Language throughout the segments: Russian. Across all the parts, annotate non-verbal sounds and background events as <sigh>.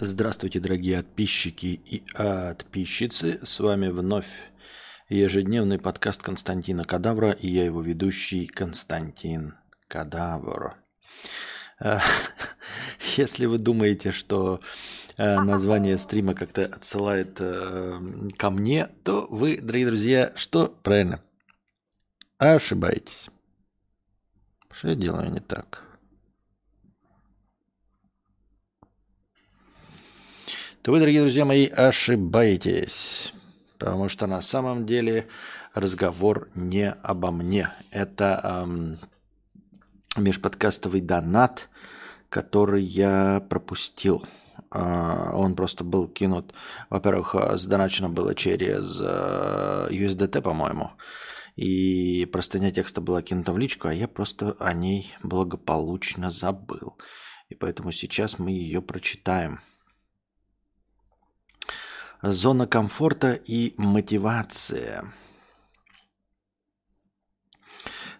Здравствуйте, дорогие подписчики и подписчицы. С вами вновь ежедневный подкаст Константина Кадавра и я его ведущий Константин Кадавр. Э, <laughs> если вы думаете, что э, название стрима как-то отсылает э, ко мне, то вы, дорогие друзья, что правильно? Ошибаетесь. Что я делаю не так? То вы, дорогие друзья мои, ошибаетесь. Потому что на самом деле разговор не обо мне. Это эм, межподкастовый донат, который я пропустил. Э, он просто был кинут, во-первых, задоначено было через э, USDT, по-моему. И простыня текста была кинута в личку, а я просто о ней благополучно забыл. И поэтому сейчас мы ее прочитаем. Зона комфорта и мотивация.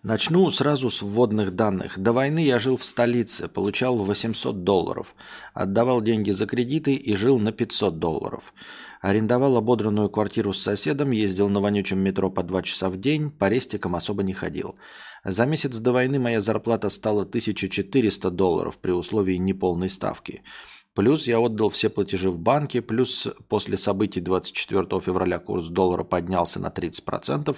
Начну сразу с вводных данных. До войны я жил в столице, получал 800 долларов. Отдавал деньги за кредиты и жил на 500 долларов. Арендовал ободранную квартиру с соседом, ездил на вонючем метро по 2 часа в день, по рестикам особо не ходил. За месяц до войны моя зарплата стала 1400 долларов при условии неполной ставки. Плюс я отдал все платежи в банке, плюс после событий 24 февраля курс доллара поднялся на 30%.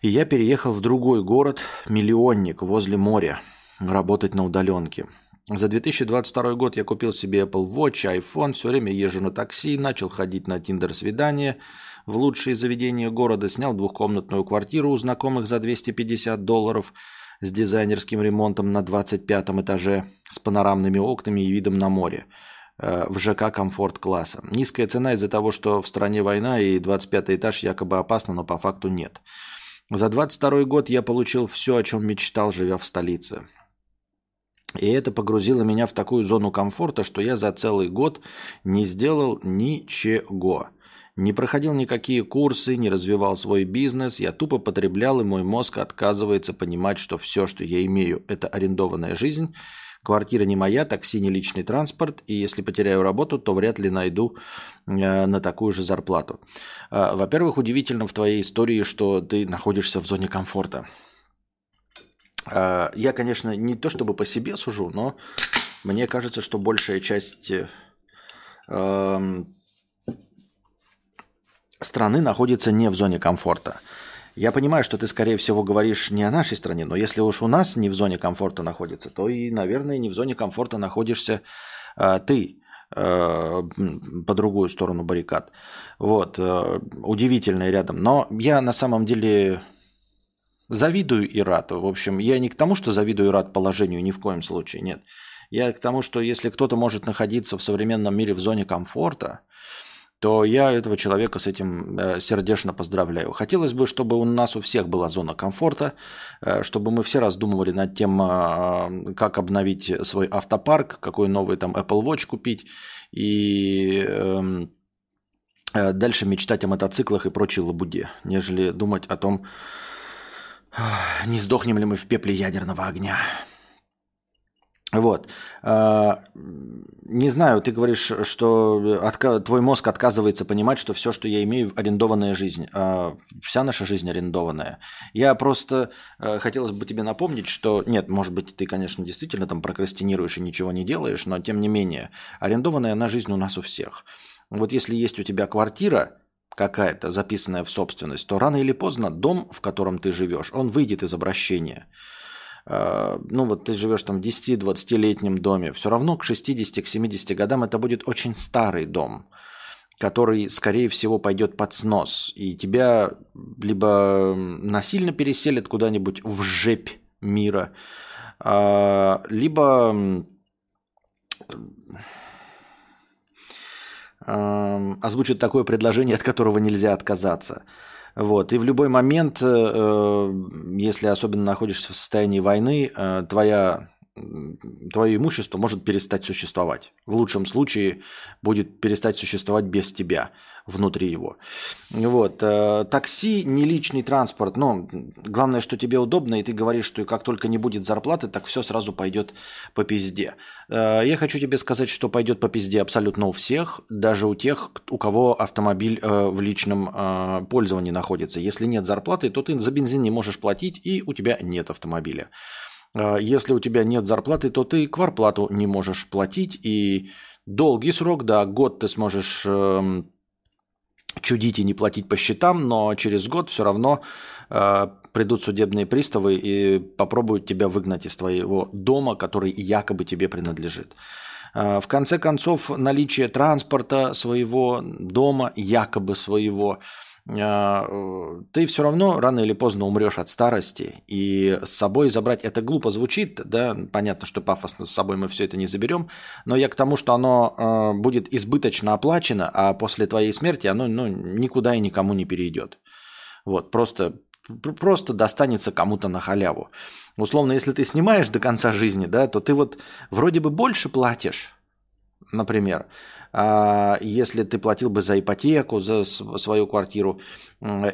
И я переехал в другой город, миллионник, возле моря, работать на удаленке. За 2022 год я купил себе Apple Watch, iPhone, все время езжу на такси, начал ходить на Тиндер-свидания в лучшие заведения города, снял двухкомнатную квартиру у знакомых за 250 долларов – с дизайнерским ремонтом на 25 этаже, с панорамными окнами и видом на море э, в ЖК комфорт-класса. Низкая цена из-за того, что в стране война и 25 этаж якобы опасно, но по факту нет. За 22 год я получил все, о чем мечтал, живя в столице. И это погрузило меня в такую зону комфорта, что я за целый год не сделал ничего. Не проходил никакие курсы, не развивал свой бизнес. Я тупо потреблял, и мой мозг отказывается понимать, что все, что я имею, это арендованная жизнь. Квартира не моя, такси не личный транспорт. И если потеряю работу, то вряд ли найду э, на такую же зарплату. Э, во-первых, удивительно в твоей истории, что ты находишься в зоне комфорта. Э, я, конечно, не то чтобы по себе сужу, но мне кажется, что большая часть эм, страны находится не в зоне комфорта. Я понимаю, что ты, скорее всего, говоришь не о нашей стране, но если уж у нас не в зоне комфорта находится, то и, наверное, не в зоне комфорта находишься э, ты э, по другую сторону баррикад. Вот, э, удивительное рядом. Но я на самом деле завидую Ирату. В общем, я не к тому, что завидую Ират положению, ни в коем случае, нет. Я к тому, что если кто-то может находиться в современном мире в зоне комфорта, то я этого человека с этим э, сердечно поздравляю. Хотелось бы, чтобы у нас у всех была зона комфорта, э, чтобы мы все раздумывали над тем, а, как обновить свой автопарк, какой новый там Apple Watch купить и эм, э, дальше мечтать о мотоциклах и прочей лабуде, нежели думать о том, не сдохнем ли мы в пепле ядерного огня. Вот. А, не знаю, ты говоришь, что твой мозг отказывается понимать, что все, что я имею, арендованная жизнь. А, вся наша жизнь арендованная. Я просто э, хотелось бы тебе напомнить, что нет, может быть, ты, конечно, действительно там прокрастинируешь и ничего не делаешь, но тем не менее, арендованная на жизнь у нас у всех. Вот если есть у тебя квартира, какая-то записанная в собственность, то рано или поздно дом, в котором ты живешь, он выйдет из обращения. Э, ну вот ты живешь там в 10-20-летнем доме, все равно к 60-70 годам это будет очень старый дом, который, скорее всего, пойдет под снос. И тебя либо насильно переселят куда-нибудь в жепь мира, а, либо озвучат такое предложение, от которого нельзя отказаться – вот. И в любой момент, э, э, если особенно находишься в состоянии войны, э, твоя твое имущество может перестать существовать. В лучшем случае будет перестать существовать без тебя внутри его. Вот. Э, такси не личный транспорт, но главное, что тебе удобно, и ты говоришь, что как только не будет зарплаты, так все сразу пойдет по пизде. Э, я хочу тебе сказать, что пойдет по пизде абсолютно у всех, даже у тех, у кого автомобиль э, в личном пользовании находится. Если нет зарплаты, то ты за бензин не можешь платить, и у тебя нет автомобиля. Если у тебя нет зарплаты, то ты кварплату не можешь платить, и долгий срок, да, год ты сможешь эм, чудить и не платить по счетам, но через год все равно э, придут судебные приставы и попробуют тебя выгнать из твоего дома, который якобы тебе принадлежит. Э, в конце концов, наличие транспорта своего, дома якобы своего – а, ты все равно рано или поздно умрешь от старости, и с собой забрать это глупо звучит, да, понятно, что пафосно с собой мы все это не заберем, но я к тому, что оно э, будет избыточно оплачено, а после твоей смерти оно ну, никуда и никому не перейдет. Вот, просто, просто достанется кому-то на халяву. Условно, если ты снимаешь до конца жизни, да, то ты вот вроде бы больше платишь, например, а если ты платил бы за ипотеку, за свою квартиру,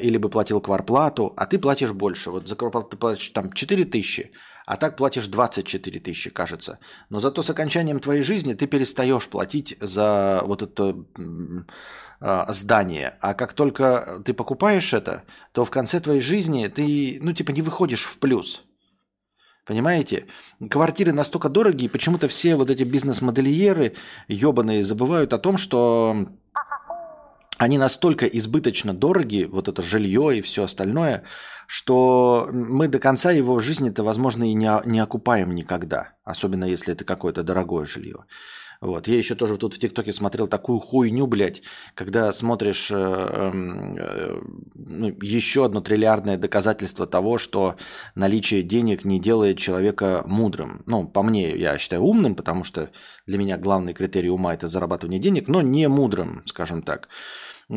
или бы платил кварплату, а ты платишь больше. Вот за кварплату ты платишь там 4 тысячи, а так платишь 24 тысячи, кажется. Но зато с окончанием твоей жизни ты перестаешь платить за вот это э, здание. А как только ты покупаешь это, то в конце твоей жизни ты, ну, типа, не выходишь в плюс. Понимаете? Квартиры настолько дорогие, почему-то все вот эти бизнес-модельеры ебаные забывают о том, что они настолько избыточно дороги, вот это жилье и все остальное, что мы до конца его жизни-то, возможно, и не, не окупаем никогда, особенно если это какое-то дорогое жилье. Вот. Я еще тоже тут в ТикТоке смотрел такую хуйню, блядь, когда смотришь э, эм, э, ну, еще одно триллиардное доказательство того, что наличие денег не делает человека мудрым. Ну, по мне, я считаю умным, потому что для меня главный критерий ума – это зарабатывание денег, но не мудрым, скажем так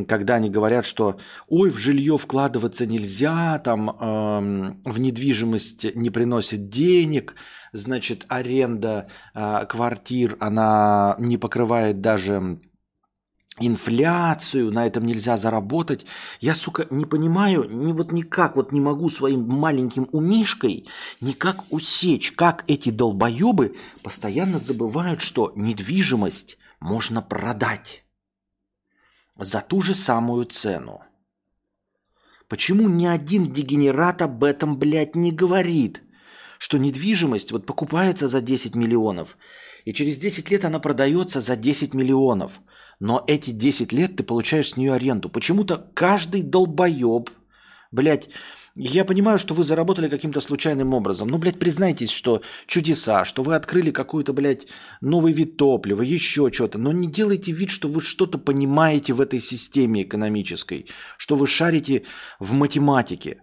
когда они говорят, что ой, в жилье вкладываться нельзя, там эм, в недвижимость не приносит денег, значит, аренда э, квартир, она не покрывает даже инфляцию, на этом нельзя заработать. Я, сука, не понимаю, ни, вот никак вот не могу своим маленьким умишкой никак усечь, как эти долбоебы постоянно забывают, что недвижимость можно продать за ту же самую цену. Почему ни один дегенерат об этом, блядь, не говорит? Что недвижимость вот покупается за 10 миллионов, и через 10 лет она продается за 10 миллионов. Но эти 10 лет ты получаешь с нее аренду. Почему-то каждый долбоеб, блядь, я понимаю, что вы заработали каким-то случайным образом. Ну, блядь, признайтесь, что чудеса, что вы открыли какой-то, блядь, новый вид топлива, еще что-то. Но не делайте вид, что вы что-то понимаете в этой системе экономической, что вы шарите в математике.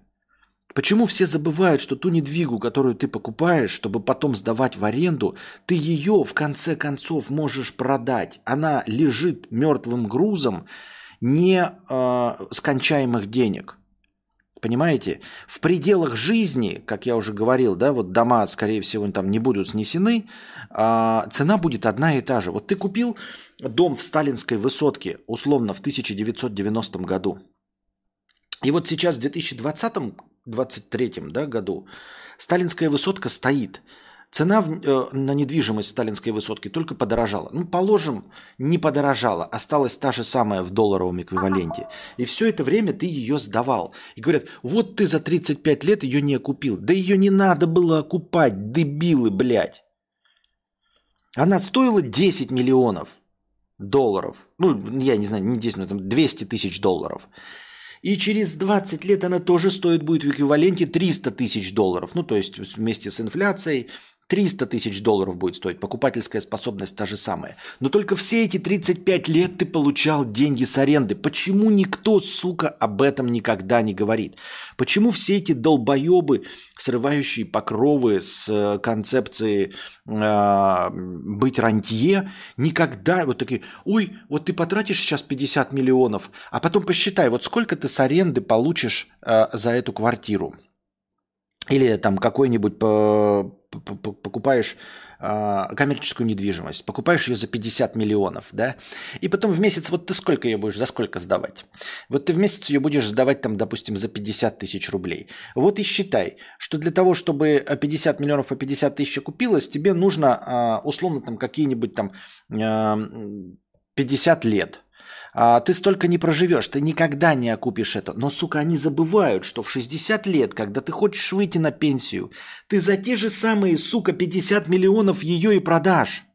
Почему все забывают, что ту недвигу, которую ты покупаешь, чтобы потом сдавать в аренду, ты ее в конце концов можешь продать. Она лежит мертвым грузом не э, скончаемых денег. Понимаете? В пределах жизни, как я уже говорил, да, вот дома, скорее всего, там не будут снесены, а цена будет одна и та же. Вот ты купил дом в сталинской высотке, условно, в 1990 году. И вот сейчас, в 2020-2023 да, году, сталинская высотка стоит – Цена э, на недвижимость в сталинской высотке только подорожала. Ну, положим, не подорожала, осталась та же самая в долларовом эквиваленте. И все это время ты ее сдавал. И говорят, вот ты за 35 лет ее не окупил. Да ее не надо было окупать, дебилы, блядь. Она стоила 10 миллионов долларов. Ну, я не знаю, не 10, но там 200 тысяч долларов. И через 20 лет она тоже стоит будет в эквиваленте 300 тысяч долларов. Ну, то есть вместе с инфляцией 300 тысяч долларов будет стоить, покупательская способность та же самая. Но только все эти 35 лет ты получал деньги с аренды. Почему никто, сука, об этом никогда не говорит? Почему все эти долбоебы, срывающие покровы с э, концепцией э, быть рантье, никогда вот такие, ой, вот ты потратишь сейчас 50 миллионов, а потом посчитай, вот сколько ты с аренды получишь э, за эту квартиру. Или там какой-нибудь покупаешь а, коммерческую недвижимость, покупаешь ее за 50 миллионов, да, и потом в месяц, вот ты сколько ее будешь, за сколько сдавать? Вот ты в месяц ее будешь сдавать там, допустим, за 50 тысяч рублей. Вот и считай, что для того, чтобы 50 миллионов по 50 тысяч купилось, тебе нужно а, условно там какие-нибудь там 50 лет – а, ты столько не проживешь, ты никогда не окупишь это. Но, сука, они забывают, что в 60 лет, когда ты хочешь выйти на пенсию, ты за те же самые, сука, 50 миллионов ее и продашь.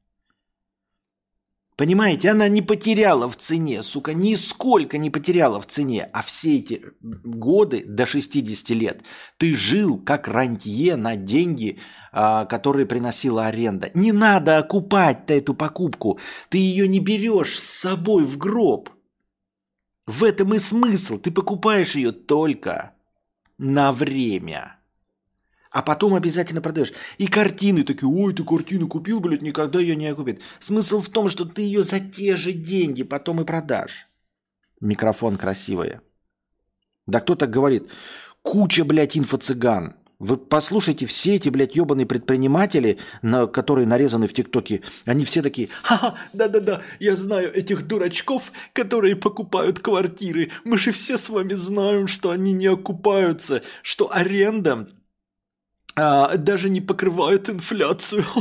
Понимаете, она не потеряла в цене, сука, нисколько не потеряла в цене. А все эти годы до 60 лет ты жил как рантье на деньги, а, которые приносила аренда. Не надо окупать-то эту покупку. Ты ее не берешь с собой в гроб. В этом и смысл. Ты покупаешь ее только на время. А потом обязательно продаешь. И картины такие, ой, ты картину купил, блядь, никогда ее не окупит. Смысл в том, что ты ее за те же деньги потом и продашь. Микрофон красивая. Да кто так говорит? Куча, блядь, инфо-цыган. Вы послушайте, все эти, блядь, ебаные предприниматели, на, которые нарезаны в ТикТоке, они все такие, ха-ха, да-да-да, я знаю этих дурачков, которые покупают квартиры. Мы же все с вами знаем, что они не окупаются, что аренда а, даже не покрывает инфляцию. <laughs>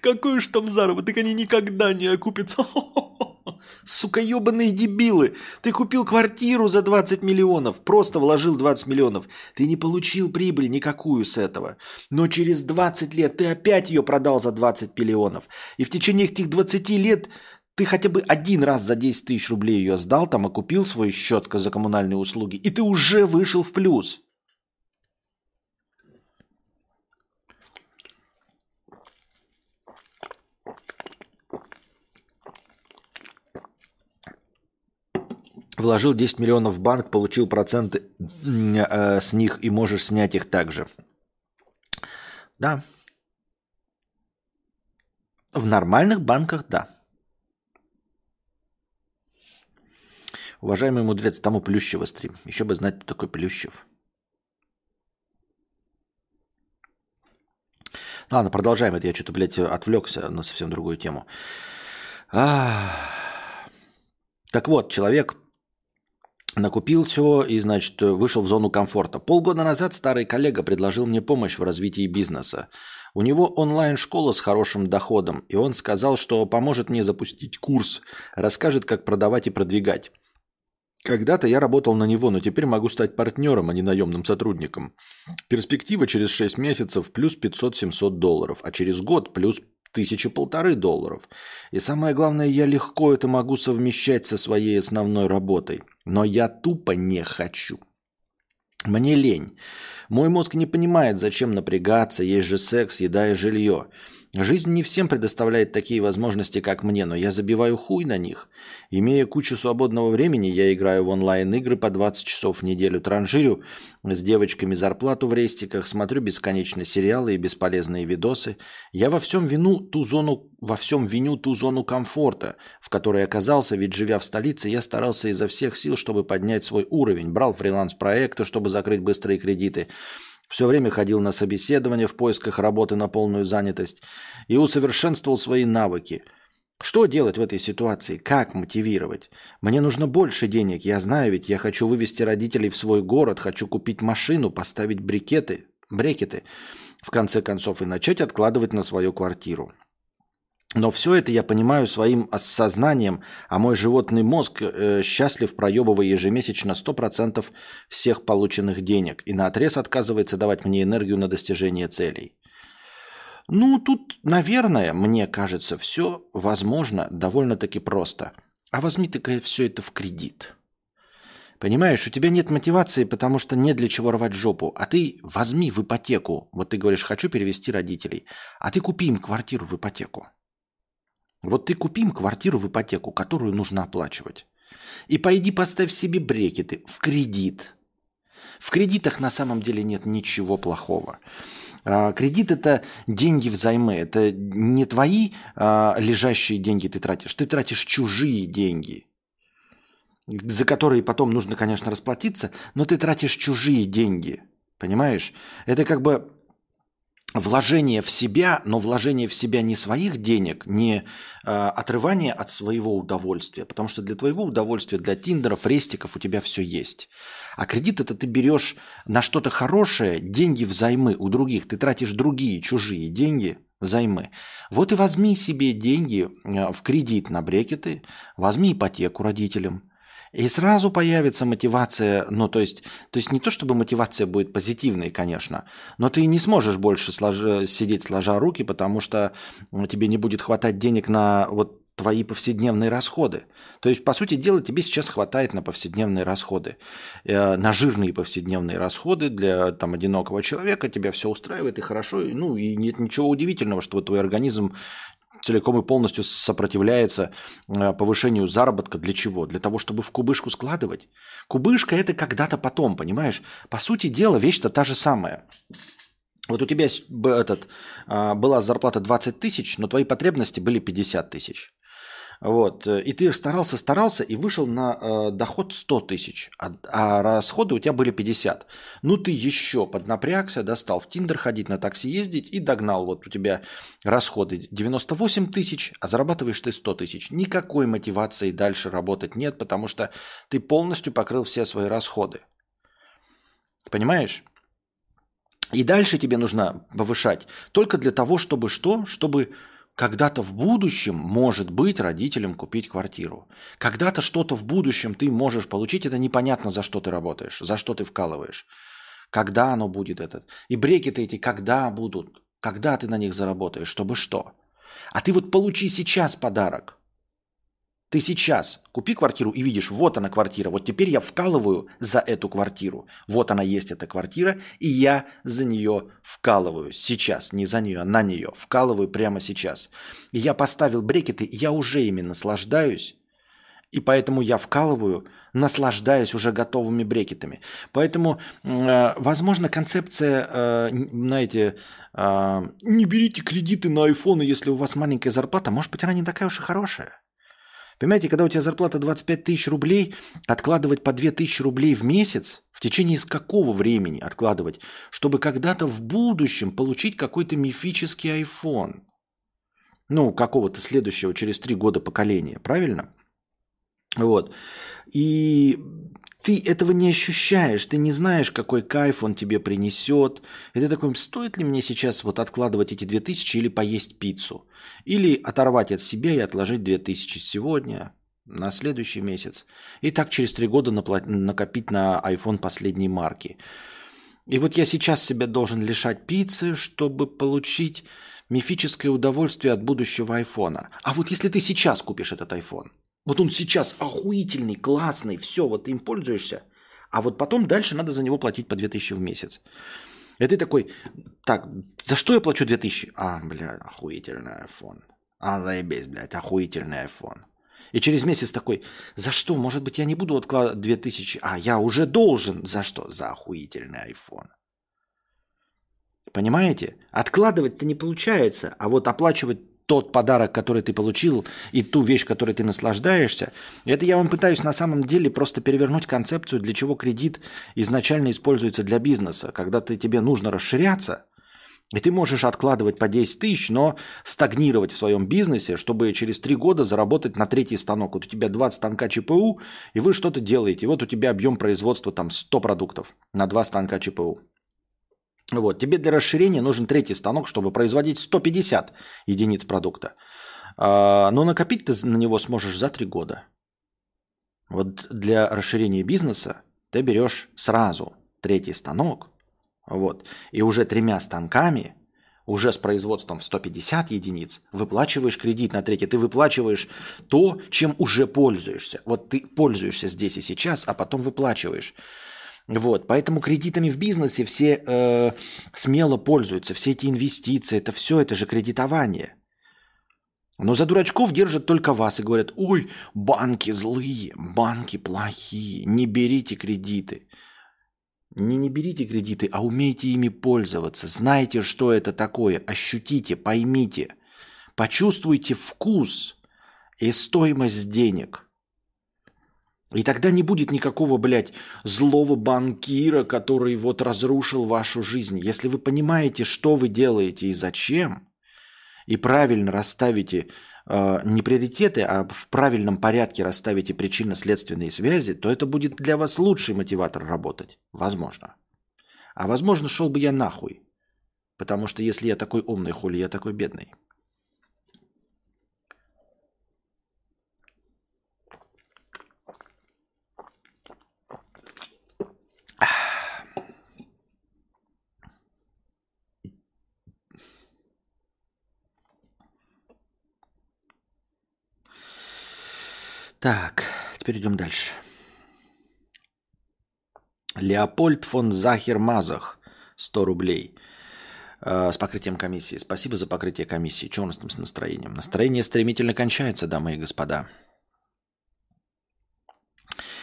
Какой уж там заработок, они никогда не окупятся. <laughs> Сука, ебаные дебилы. Ты купил квартиру за 20 миллионов, просто вложил 20 миллионов. Ты не получил прибыль никакую с этого. Но через 20 лет ты опять ее продал за 20 миллионов. И в течение этих 20 лет ты хотя бы один раз за 10 тысяч рублей ее сдал, там и купил свой счет за коммунальные услуги, и ты уже вышел в плюс. Вложил 10 миллионов в банк, получил проценты э, с них и можешь снять их также. Да. В нормальных банках, да. Уважаемый мудрец, там у Плющева стрим. Еще бы знать, кто такой Плющев. Ладно, продолжаем. Это я что-то, блядь, отвлекся на совсем другую тему. А... Так вот, человек накупил все и, значит, вышел в зону комфорта. Полгода назад старый коллега предложил мне помощь в развитии бизнеса. У него онлайн-школа с хорошим доходом, и он сказал, что поможет мне запустить курс, расскажет, как продавать и продвигать. Когда-то я работал на него, но теперь могу стать партнером, а не наемным сотрудником. Перспектива через 6 месяцев плюс 500-700 долларов, а через год плюс тысячи полторы долларов. И самое главное, я легко это могу совмещать со своей основной работой. Но я тупо не хочу. Мне лень. Мой мозг не понимает, зачем напрягаться, есть же секс, еда и жилье. Жизнь не всем предоставляет такие возможности, как мне, но я забиваю хуй на них. Имея кучу свободного времени, я играю в онлайн-игры по 20 часов в неделю, транжирю с девочками зарплату в рестиках, смотрю бесконечно сериалы и бесполезные видосы. Я во всем вину ту зону, во всем виню ту зону комфорта, в которой оказался, ведь живя в столице, я старался изо всех сил, чтобы поднять свой уровень, брал фриланс-проекты, чтобы закрыть быстрые кредиты – все время ходил на собеседование в поисках работы на полную занятость и усовершенствовал свои навыки. Что делать в этой ситуации? Как мотивировать? Мне нужно больше денег. Я знаю, ведь я хочу вывести родителей в свой город, хочу купить машину, поставить брикеты, брекеты, в конце концов, и начать откладывать на свою квартиру. Но все это я понимаю своим осознанием, а мой животный мозг э, счастлив, проебывая ежемесячно 100% всех полученных денег и наотрез отказывается давать мне энергию на достижение целей. Ну, тут, наверное, мне кажется, все возможно довольно-таки просто. А возьми ты все это в кредит. Понимаешь, у тебя нет мотивации, потому что нет для чего рвать жопу. А ты возьми в ипотеку. Вот ты говоришь, хочу перевести родителей. А ты купи им квартиру в ипотеку. Вот ты купи им квартиру в ипотеку, которую нужно оплачивать. И пойди поставь себе брекеты в кредит. В кредитах на самом деле нет ничего плохого. А, кредит это деньги взаймы, это не твои а, лежащие деньги ты тратишь, ты тратишь чужие деньги. за которые потом нужно, конечно, расплатиться, но ты тратишь чужие деньги. Понимаешь? Это как бы вложение в себя, но вложение в себя не своих денег, не э, отрывание от своего удовольствия, потому что для твоего удовольствия, для тиндеров, рестиков у тебя все есть. А кредит это ты берешь на что-то хорошее, деньги взаймы у других, ты тратишь другие чужие деньги взаймы. Вот и возьми себе деньги э, в кредит на брекеты, возьми ипотеку родителям, и сразу появится мотивация, ну то есть, то есть не то чтобы мотивация будет позитивной, конечно, но ты не сможешь больше слож... сидеть сложа руки, потому что тебе не будет хватать денег на вот твои повседневные расходы. То есть, по сути дела, тебе сейчас хватает на повседневные расходы, э, на жирные повседневные расходы для там, одинокого человека, тебя все устраивает и хорошо, ну и нет ничего удивительного, что твой организм целиком и полностью сопротивляется э, повышению заработка. Для чего? Для того, чтобы в кубышку складывать. Кубышка это когда-то потом, понимаешь? По сути дела, вещь-то та же самая. Вот у тебя этот, а, была зарплата 20 тысяч, но твои потребности были 50 тысяч. Вот. Э, и ты старался, старался и вышел на э, доход 100 тысяч, а, а расходы у тебя были 50. Ну ты еще поднапрягся, достал в Тиндер ходить, на такси ездить и догнал. Вот у тебя расходы 98 тысяч, а зарабатываешь ты 100 тысяч. Никакой мотивации дальше работать нет, потому что ты полностью покрыл все свои расходы. Понимаешь? И дальше тебе нужно повышать только для того, чтобы что? Чтобы когда-то в будущем, может быть, родителям купить квартиру. Когда-то что-то в будущем ты можешь получить, это непонятно, за что ты работаешь, за что ты вкалываешь. Когда оно будет этот. И брекеты эти когда будут? Когда ты на них заработаешь? Чтобы что? А ты вот получи сейчас подарок. Ты сейчас купи квартиру и видишь, вот она квартира. Вот теперь я вкалываю за эту квартиру. Вот она есть, эта квартира, и я за нее вкалываю сейчас. Не за нее, а на нее. Вкалываю прямо сейчас. Я поставил брекеты, я уже ими наслаждаюсь. И поэтому я вкалываю, наслаждаясь уже готовыми брекетами. Поэтому, э, возможно, концепция, э, знаете, э, не берите кредиты на айфоны, если у вас маленькая зарплата, может быть, она не такая уж и хорошая. Понимаете, когда у тебя зарплата 25 тысяч рублей, откладывать по 2 тысячи рублей в месяц, в течение из какого времени откладывать, чтобы когда-то в будущем получить какой-то мифический iPhone? Ну, какого-то следующего через 3 года поколения, правильно? Вот. И ты этого не ощущаешь, ты не знаешь, какой кайф он тебе принесет. И ты такой, стоит ли мне сейчас вот откладывать эти 2000 или поесть пиццу? Или оторвать от себя и отложить 2000 сегодня, на следующий месяц. И так через три года накопить на iPhone последней марки. И вот я сейчас себя должен лишать пиццы, чтобы получить мифическое удовольствие от будущего айфона. А вот если ты сейчас купишь этот iPhone – вот он сейчас охуительный, классный, все, вот ты им пользуешься, а вот потом дальше надо за него платить по 2000 в месяц. И ты такой, так, за что я плачу 2000? А, бля, охуительный iPhone. А, заебись, блядь, охуительный iPhone. И через месяц такой, за что? Может быть, я не буду откладывать 2000? А, я уже должен. За что? За охуительный iPhone. Понимаете? Откладывать-то не получается, а вот оплачивать тот подарок, который ты получил, и ту вещь, которой ты наслаждаешься. Это я вам пытаюсь на самом деле просто перевернуть концепцию, для чего кредит изначально используется для бизнеса. Когда ты, тебе нужно расширяться, и ты можешь откладывать по 10 тысяч, но стагнировать в своем бизнесе, чтобы через 3 года заработать на третий станок. Вот у тебя 20 станка ЧПУ, и вы что-то делаете. Вот у тебя объем производства там 100 продуктов на 2 станка ЧПУ. Вот, тебе для расширения нужен третий станок, чтобы производить 150 единиц продукта. А, но накопить ты на него сможешь за три года. Вот для расширения бизнеса ты берешь сразу третий станок, вот, и уже тремя станками, уже с производством в 150 единиц, выплачиваешь кредит на третий. Ты выплачиваешь то, чем уже пользуешься. Вот ты пользуешься здесь и сейчас, а потом выплачиваешь. Вот, поэтому кредитами в бизнесе все э, смело пользуются, все эти инвестиции, это все, это же кредитование. Но за дурачков держат только вас и говорят, ой, банки злые, банки плохие, не берите кредиты. Не не берите кредиты, а умейте ими пользоваться. Знайте, что это такое, ощутите, поймите, почувствуйте вкус и стоимость денег – И тогда не будет никакого, блядь, злого банкира, который вот разрушил вашу жизнь. Если вы понимаете, что вы делаете и зачем, и правильно расставите э, не приоритеты, а в правильном порядке расставите причинно-следственные связи, то это будет для вас лучший мотиватор работать. Возможно. А возможно, шел бы я нахуй. Потому что если я такой умный, хули я такой бедный. Так, теперь идем дальше. Леопольд фон Захер Мазах, 100 рублей э, с покрытием комиссии. Спасибо за покрытие комиссии. Что у нас там с настроением? Настроение стремительно кончается, дамы и господа.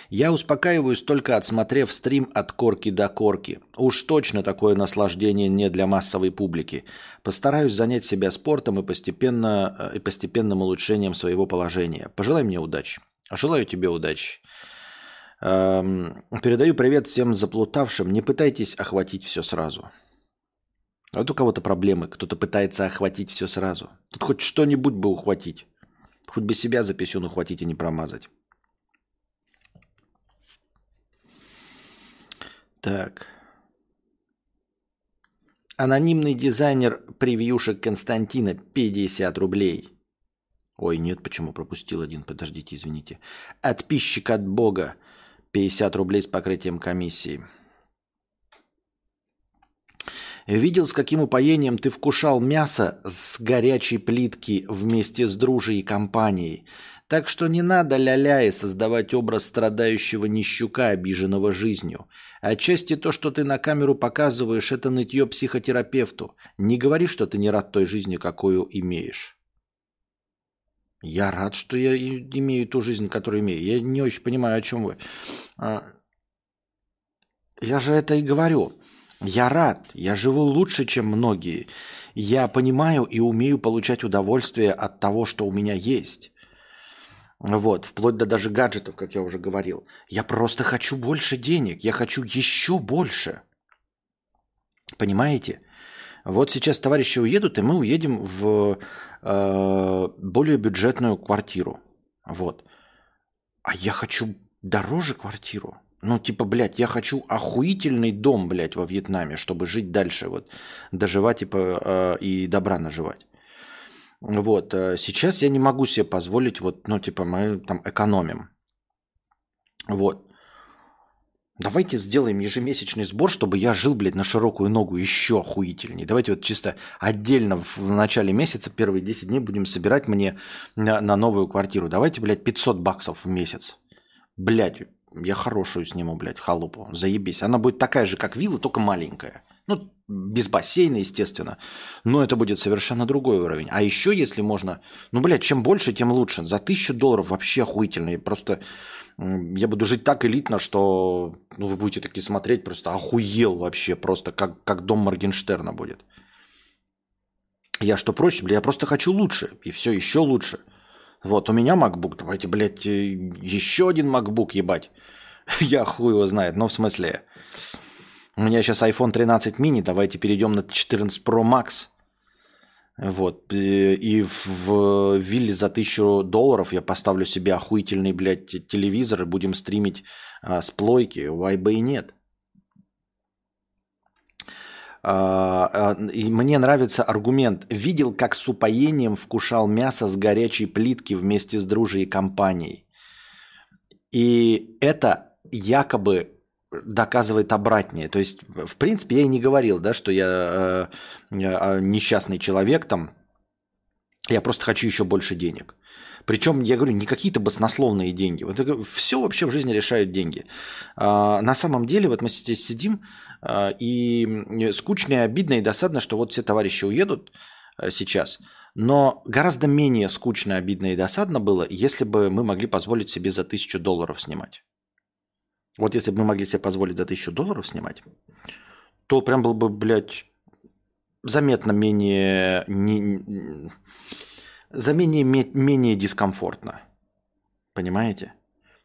Я успокаиваюсь только отсмотрев стрим от корки до корки. Уж точно такое наслаждение не для массовой публики. Постараюсь занять себя спортом и, постепенно, э, и постепенным улучшением своего положения. Пожелай мне удачи. Желаю тебе удачи. Эм, передаю привет всем заплутавшим. Не пытайтесь охватить все сразу. А вот у кого-то проблемы. Кто-то пытается охватить все сразу. Тут хоть что-нибудь бы ухватить. Хоть бы себя за писюн ухватить и не промазать. Так. Анонимный дизайнер превьюшек Константина 50 рублей. Ой, нет, почему пропустил один? Подождите, извините. Отписчик от Бога 50 рублей с покрытием комиссии. Видел, с каким упоением ты вкушал мясо с горячей плитки вместе с дружей и компанией. Так что не надо ля-ля и создавать образ страдающего нищука, обиженного жизнью. Отчасти то, что ты на камеру показываешь, это нытье психотерапевту. Не говори, что ты не рад той жизни, какую имеешь. Я рад, что я имею ту жизнь, которую имею. Я не очень понимаю, о чем вы. А, я же это и говорю. Я рад, я живу лучше, чем многие. Я понимаю и умею получать удовольствие от того, что у меня есть. Вот, вплоть до даже гаджетов, как я уже говорил. Я просто хочу больше денег, я хочу еще больше. Понимаете? Вот сейчас товарищи уедут, и мы уедем в э, более бюджетную квартиру. Вот. А я хочу дороже квартиру. Ну, типа, блядь, я хочу охуительный дом, блядь, во Вьетнаме, чтобы жить дальше, вот, доживать типа, э, и добра наживать. Вот. Э, сейчас я не могу себе позволить, вот, ну, типа, мы там экономим. Вот. Давайте сделаем ежемесячный сбор, чтобы я жил, блядь, на широкую ногу еще охуительнее. Давайте вот чисто отдельно в начале месяца, первые 10 дней будем собирать мне на, на новую квартиру. Давайте, блядь, 500 баксов в месяц. Блядь, я хорошую сниму, блядь, халупу. Заебись. Она будет такая же, как вилла, только маленькая. Ну, без бассейна, естественно. Но это будет совершенно другой уровень. А еще, если можно... Ну, блядь, чем больше, тем лучше. За тысячу долларов вообще охуительно. И просто я буду жить так элитно, что ну, вы будете такие смотреть, просто охуел вообще. Просто как, как дом Моргенштерна будет. Я что проще, бля, я просто хочу лучше. И все, еще лучше. Вот, у меня MacBook, давайте, блядь, э, еще один MacBook ебать. <laughs> Я хуй его знает, но в смысле... У меня сейчас iPhone 13 mini, давайте перейдем на 14 Pro Max. Вот. Э, и в вилле за тысячу долларов я поставлю себе охуительный, блядь, телевизор и будем стримить а, с плойки. Вайба и нет. А, а, и мне нравится аргумент. Видел, как с упоением вкушал мясо с горячей плитки вместе с дружей компанией. И это якобы доказывает обратнее. То есть, в принципе, я и не говорил, да, что я э, э, несчастный человек там, я просто хочу еще больше денег. Причем, я говорю, не какие-то баснословные деньги. Вот все вообще в жизни решают деньги. А, на самом деле, вот мы здесь сидим, а, и скучно, и обидно, и досадно, что вот все товарищи уедут а, сейчас. Но гораздо менее скучно, обидно и досадно было, если бы мы могли позволить себе за тысячу долларов снимать. Вот если бы мы могли себе позволить за тысячу долларов снимать, то прям был бы, блядь, заметно менее, не, за менее, менее дискомфортно. Понимаете?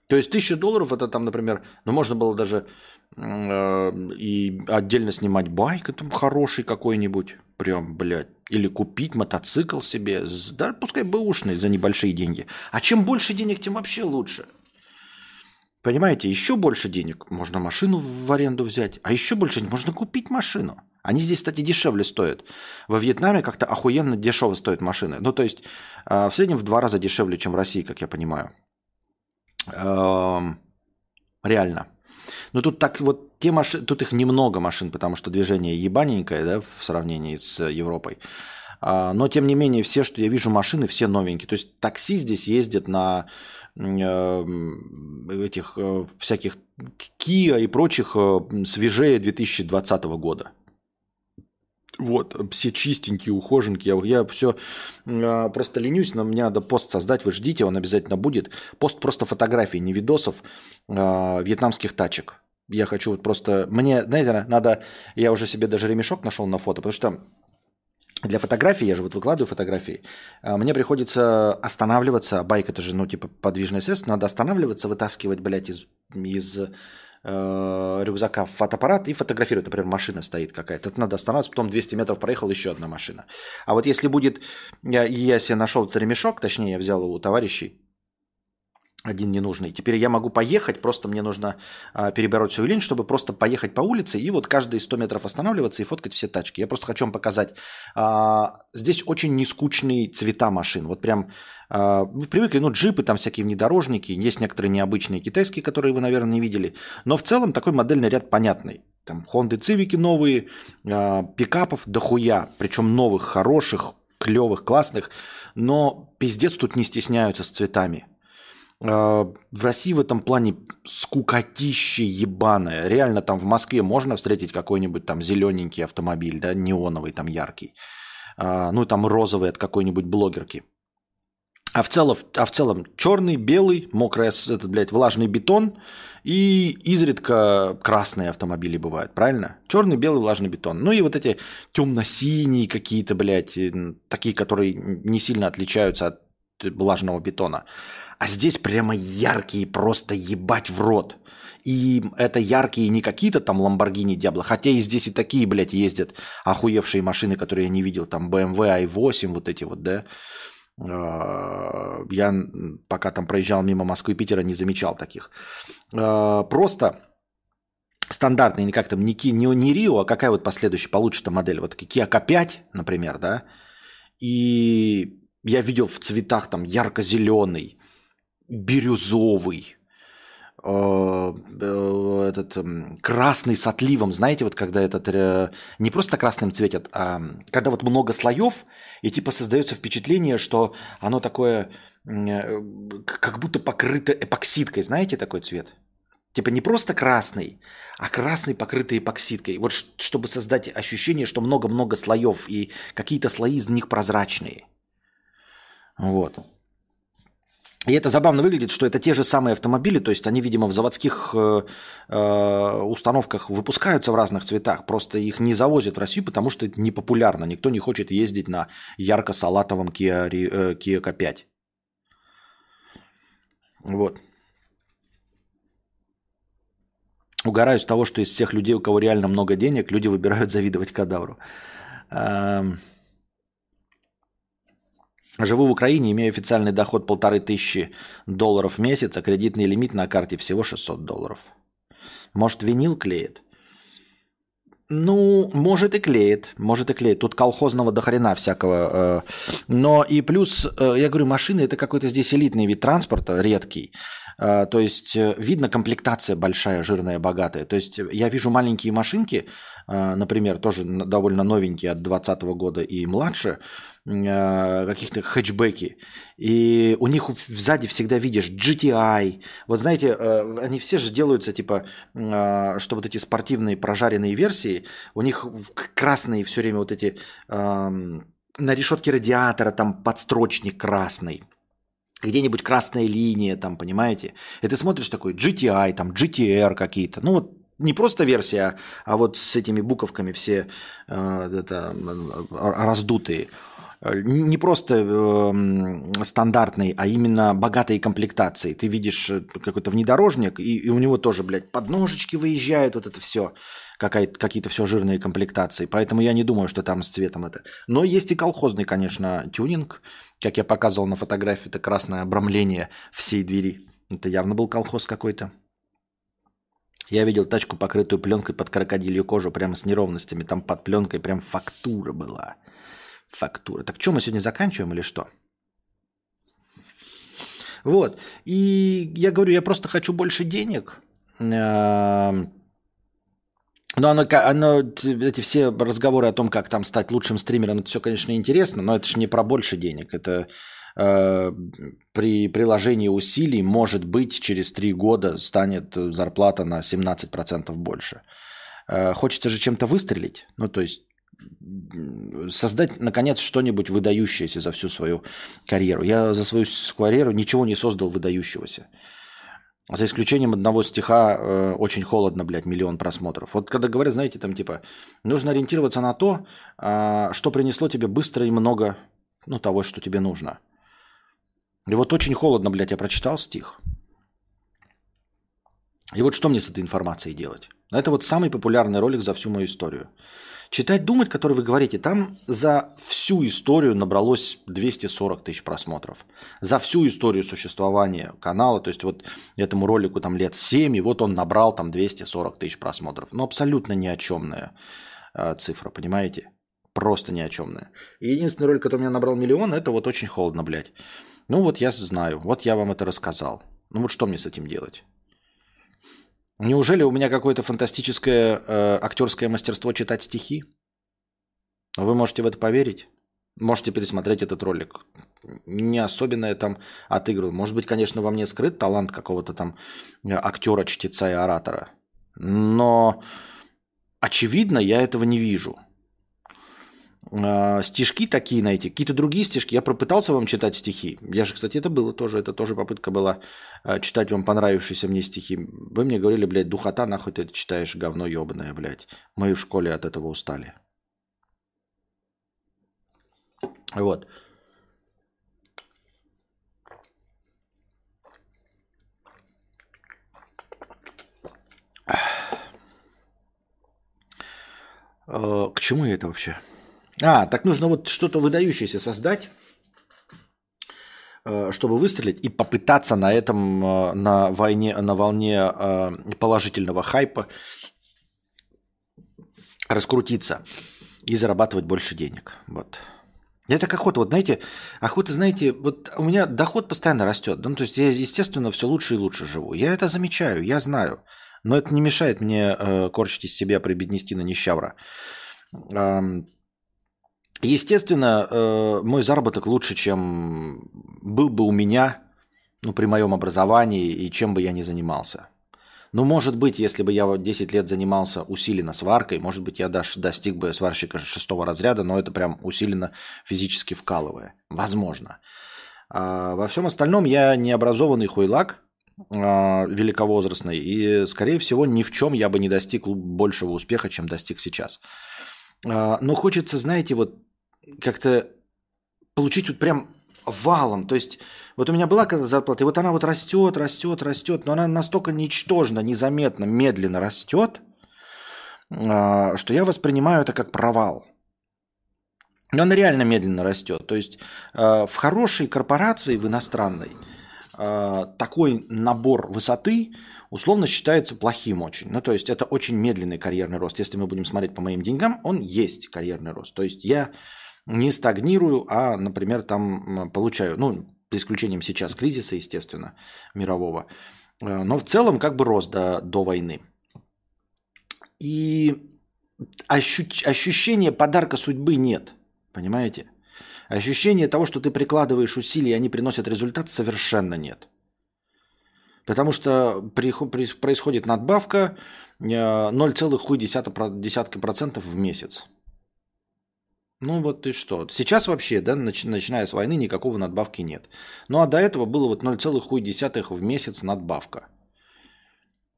То есть тысяча долларов это там, например, ну можно было даже э, и отдельно снимать байк там хороший какой-нибудь, прям, блядь, или купить мотоцикл себе, да, пускай бэушный за небольшие деньги. А чем больше денег, тем вообще лучше. Понимаете, еще больше денег можно машину в аренду взять, а еще больше можно купить машину. Они здесь, кстати, дешевле стоят. Во Вьетнаме как-то охуенно дешево стоят машины. Ну, то есть, э, в среднем в два раза дешевле, чем в России, как я понимаю. Эм, реально. Но тут так вот те машины, тут их немного машин, потому что движение ебаненькое, да, в сравнении с Европой. А, но, тем не менее, все, что я вижу машины, все новенькие. То есть такси здесь ездят на этих э, всяких Kia и прочих э, свежее 2020 года. Вот, все чистенькие, ухоженькие. Я, я все э, просто ленюсь, но мне надо пост создать, вы ждите, он обязательно будет. Пост просто фотографий, не видосов э, вьетнамских тачек. Я хочу вот просто... Мне, знаете, надо... Я уже себе даже ремешок нашел на фото, потому что для фотографии, я же вот выкладываю фотографии, а, мне приходится останавливаться, байк это же, ну, типа, подвижное средство, надо останавливаться, вытаскивать, блядь, из, из э, рюкзака фотоаппарат и фотографировать. Например, машина стоит какая-то. Это надо останавливаться, потом 200 метров проехал еще одна машина. А вот если будет, я, я себе нашел этот ремешок, точнее, я взял его у товарищей, один ненужный. Теперь я могу поехать, просто мне нужно а, перебороть свою лень, чтобы просто поехать по улице и вот каждые 100 метров останавливаться и фоткать все тачки. Я просто хочу вам показать. А, здесь очень нескучные цвета машин. Вот прям а, вы привыкли, ну, джипы, там всякие внедорожники, есть некоторые необычные китайские, которые вы, наверное, не видели. Но в целом такой модельный ряд понятный. Там Honda Civic новые, а, пикапов дохуя, причем новых, хороших, клевых, классных. Но пиздец тут не стесняются с цветами. А, в России в этом плане скукотище ебаное. Реально там в Москве можно встретить какой-нибудь там зелененький автомобиль, да, неоновый, там яркий. А, ну, там розовый от какой-нибудь блогерки. А в целом, а в целом черный, белый, мокрый, этот, блядь, влажный бетон и изредка красные автомобили бывают, правильно? Черный, белый, влажный бетон. Ну и вот эти темно-синие какие-то, блядь, такие, которые не сильно отличаются от влажного бетона. А здесь прямо яркие, просто ебать в рот. И это яркие не какие-то там Lamborghini Diablo, хотя и здесь и такие, блядь, ездят охуевшие машины, которые я не видел, там BMW i8, вот эти вот, да. А, я пока там проезжал мимо Москвы и Питера, не замечал таких. А, просто стандартный, не как там, не, не, не Рио, а какая вот последующая получится модель? Вот Kia K5, например, да, и я видел в цветах там ярко-зеленый, бирюзовый, э, э, этот эм, красный с отливом, знаете, вот когда этот э, не просто красным цветят, а когда вот много слоев, и типа создается впечатление, что оно такое, как будто покрыто эпоксидкой, знаете такой цвет? Типа не просто красный, а красный, покрытый эпоксидкой. Вот чтобы создать ощущение, что много-много слоев, и какие-то слои из них прозрачные. Вот. И это забавно выглядит, что это те же самые автомобили, то есть они, видимо, в заводских э, э, установках выпускаются в разных цветах, просто их не завозят в Россию, потому что это непопулярно. Никто не хочет ездить на ярко-салатовом Kia, Kia K5. Вот. Угораю с того, что из всех людей, у кого реально много денег, люди выбирают завидовать кадавру. Эм... Живу в Украине, имею официальный доход полторы тысячи долларов в месяц, а кредитный лимит на карте всего 600 долларов. Может, винил клеит? Ну, может и клеит, может и клеит. Тут колхозного до хрена всякого. Э, но и плюс, э, я говорю, машины это какой-то здесь элитный вид транспорта, редкий. Э, то есть видно комплектация большая, жирная, богатая. То есть я вижу маленькие машинки, например, тоже довольно новенькие от 2020 года и младше, каких-то хэтчбеки. И у них сзади всегда видишь GTI. Вот знаете, э, они все же делаются типа, э, что вот эти спортивные прожаренные версии, у них красные все время вот эти на решетке радиатора там подстрочник красный где-нибудь красная линия, там, понимаете? И ты смотришь такой GTI, там, GTR какие-то. Ну, вот не просто версия, а вот с этими буковками все э, это, раздутые. Э, не просто э, стандартной, а именно богатой комплектации. Ты видишь э, какой-то внедорожник, и, и у него тоже, блядь, подножечки выезжают, вот это все, какие-то все жирные комплектации. Поэтому я не думаю, что там с цветом это. Но есть и колхозный, конечно, тюнинг. Как я показывал на фотографии, это красное обрамление всей двери. Это явно был колхоз какой-то. Я видел тачку, покрытую пленкой под крокодилью кожу, прямо с неровностями. Там под пленкой прям фактура была фактура. Так что мы сегодня заканчиваем или что? Вот. И я говорю, я просто хочу больше денег. Эм, но оно, оно, эти все разговоры о том, как там стать лучшим стримером, это все, конечно, интересно, но это же не про больше денег. Это э, при приложении усилий, может быть, через три года станет зарплата на 17% больше. Э, хочется же чем-то выстрелить. Ну, то есть создать, наконец, что-нибудь выдающееся за всю свою карьеру. Я за свою карьеру ничего не создал выдающегося. За исключением одного стиха э, «Очень холодно, блядь, миллион просмотров». Вот когда говорят, знаете, там типа, нужно ориентироваться на то, э, что принесло тебе быстро и много ну, того, что тебе нужно. И вот «Очень холодно, блядь», я прочитал стих. И вот что мне с этой информацией делать? Это вот самый популярный ролик за всю мою историю. Читать, думать, который вы говорите, там за всю историю набралось 240 тысяч просмотров. За всю историю существования канала, то есть вот этому ролику там лет 7, и вот он набрал там 240 тысяч просмотров. Ну, абсолютно ни о чемная э, цифра, понимаете? Просто ни о чемная. Единственный ролик, который у меня набрал миллион, это вот очень холодно, блядь. Ну вот я знаю, вот я вам это рассказал. Ну вот что мне с этим делать? Неужели у меня какое-то фантастическое э, актерское мастерство читать стихи? Вы можете в это поверить? Можете пересмотреть этот ролик. Не особенно я там отыгрываю. Может быть, конечно, во мне скрыт талант какого-то там э, актера, чтеца и оратора. Но очевидно, я этого не вижу. Э, стишки такие найти, какие-то другие стишки. Я пропытался вам читать стихи. Я же, кстати, это было тоже, это тоже попытка была э, читать вам понравившиеся мне стихи. Вы мне говорили, блядь, духота, нахуй ты читаешь, говно ебаное, блядь. Мы в школе от этого устали. Вот. Э, к чему я это вообще? А, так нужно вот что-то выдающееся создать, э, чтобы выстрелить и попытаться на этом, э, на войне, на волне э, положительного хайпа раскрутиться и зарабатывать больше денег. Вот. Это как охота. Вот знаете, охота, знаете, вот у меня доход постоянно растет. Ну, то есть я, естественно, все лучше и лучше живу. Я это замечаю, я знаю. Но это не мешает мне э, корчить из себя прибеднести на нищавра. Естественно, э, мой заработок лучше, чем был бы у меня, ну, при моем образовании и чем бы я ни занимался. Ну, может быть, если бы я 10 лет занимался усиленно сваркой, может быть, я даже достиг бы сварщика шестого разряда, но это прям усиленно физически вкалывая. Возможно. А во всем остальном я необразованный хуйлак, а, великовозрастный, и, скорее всего, ни в чем я бы не достиг большего успеха, чем достиг сейчас. А, но хочется, знаете, вот как-то получить вот прям валом. То есть вот у меня была когда зарплата, и вот она вот растет, растет, растет, но она настолько ничтожно, незаметно, медленно растет, а, что я воспринимаю это как провал. Но она реально медленно растет. То есть а, в хорошей корпорации, в иностранной, а, такой набор высоты условно считается плохим очень. Ну, то есть это очень медленный карьерный рост. Если мы будем смотреть по моим деньгам, он есть карьерный рост. То есть я не стагнирую, а, например, там получаю, ну, за исключением сейчас кризиса, естественно, мирового, э, но в целом как бы рост до, до войны. И ощу, ощущения подарка судьбы нет, понимаете? Ощущение того, что ты прикладываешь усилия, они приносят результат, совершенно нет. Потому что происходит надбавка 0,1% э, в месяц. Ну вот и что. Сейчас вообще, да, начиная с войны, никакого надбавки нет. Ну а до этого было вот 0,1 в месяц надбавка.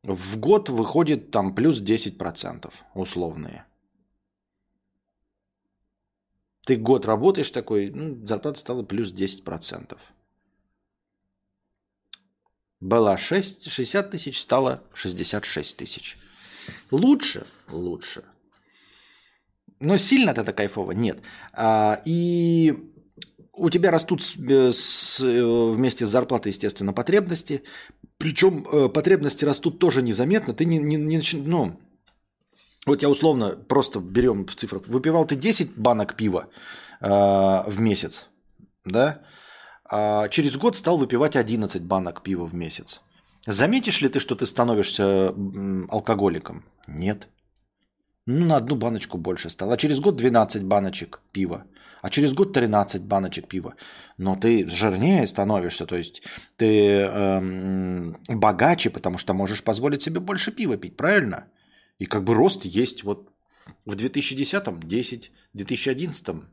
В год выходит там плюс 10% условные. Ты год работаешь такой, ну, зарплата стала плюс 10%. Была 6, 60 тысяч, стало 66 тысяч. Лучше? Лучше. Но сильно это кайфово? Нет. А, и у тебя растут э, э, вместе с зарплатой, естественно, потребности. Причем э, потребности растут тоже незаметно. Ты не, не, не ну, вот я условно просто берем в цифрах. Выпивал ты 10 банок пива э, в месяц, да? А через год стал выпивать 11 банок пива в месяц. Заметишь ли ты, что ты становишься алкоголиком? Нет. Ну, на одну баночку больше стал. А через год 12 баночек пива. А через год 13 баночек пива. Но ты жирнее становишься, то есть ты эм, богаче, потому что можешь позволить себе больше пива пить, правильно? И как бы рост есть. Вот в 2010-м 10, в 2011-м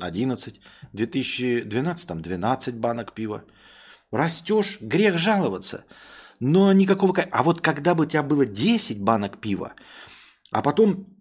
11, в 2012-м 12 банок пива. Растешь, грех жаловаться. Но никакого... А вот когда бы у тебя было 10 банок пива, а потом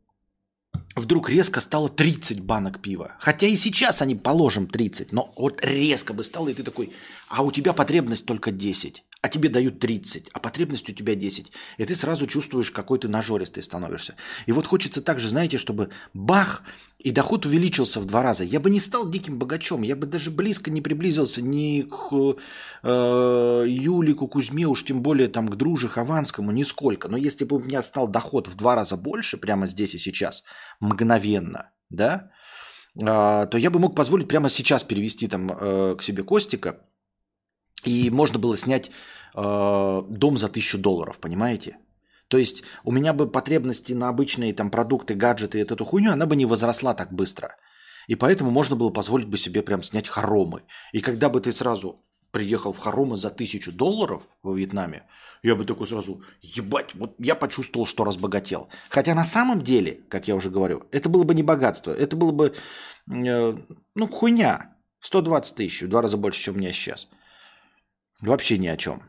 вдруг резко стало 30 банок пива. Хотя и сейчас они положим 30, но вот резко бы стало, и ты такой, а у тебя потребность только 10 а тебе дают 30, а потребность у тебя 10. И ты сразу чувствуешь, какой ты нажористый становишься. И вот хочется также, знаете, чтобы бах, и доход увеличился в два раза. Я бы не стал диким богачом, я бы даже близко не приблизился ни к э, Юлику Кузьме, уж тем более там к Друже Хованскому, нисколько. Но если бы у меня стал доход в два раза больше, прямо здесь и сейчас, мгновенно, да, э, то я бы мог позволить прямо сейчас перевести там э, к себе Костика, и можно было снять э, дом за тысячу долларов, понимаете? То есть у меня бы потребности на обычные там продукты, гаджеты и эту хуйню, она бы не возросла так быстро. И поэтому можно было позволить бы себе прям снять хоромы. И когда бы ты сразу приехал в хоромы за тысячу долларов во Вьетнаме, я бы такой сразу, ебать, вот я почувствовал, что разбогател. Хотя на самом деле, как я уже говорю, это было бы не богатство, это было бы, э, ну, хуйня. 120 тысяч, в два раза больше, чем у меня сейчас. Вообще ни о чем.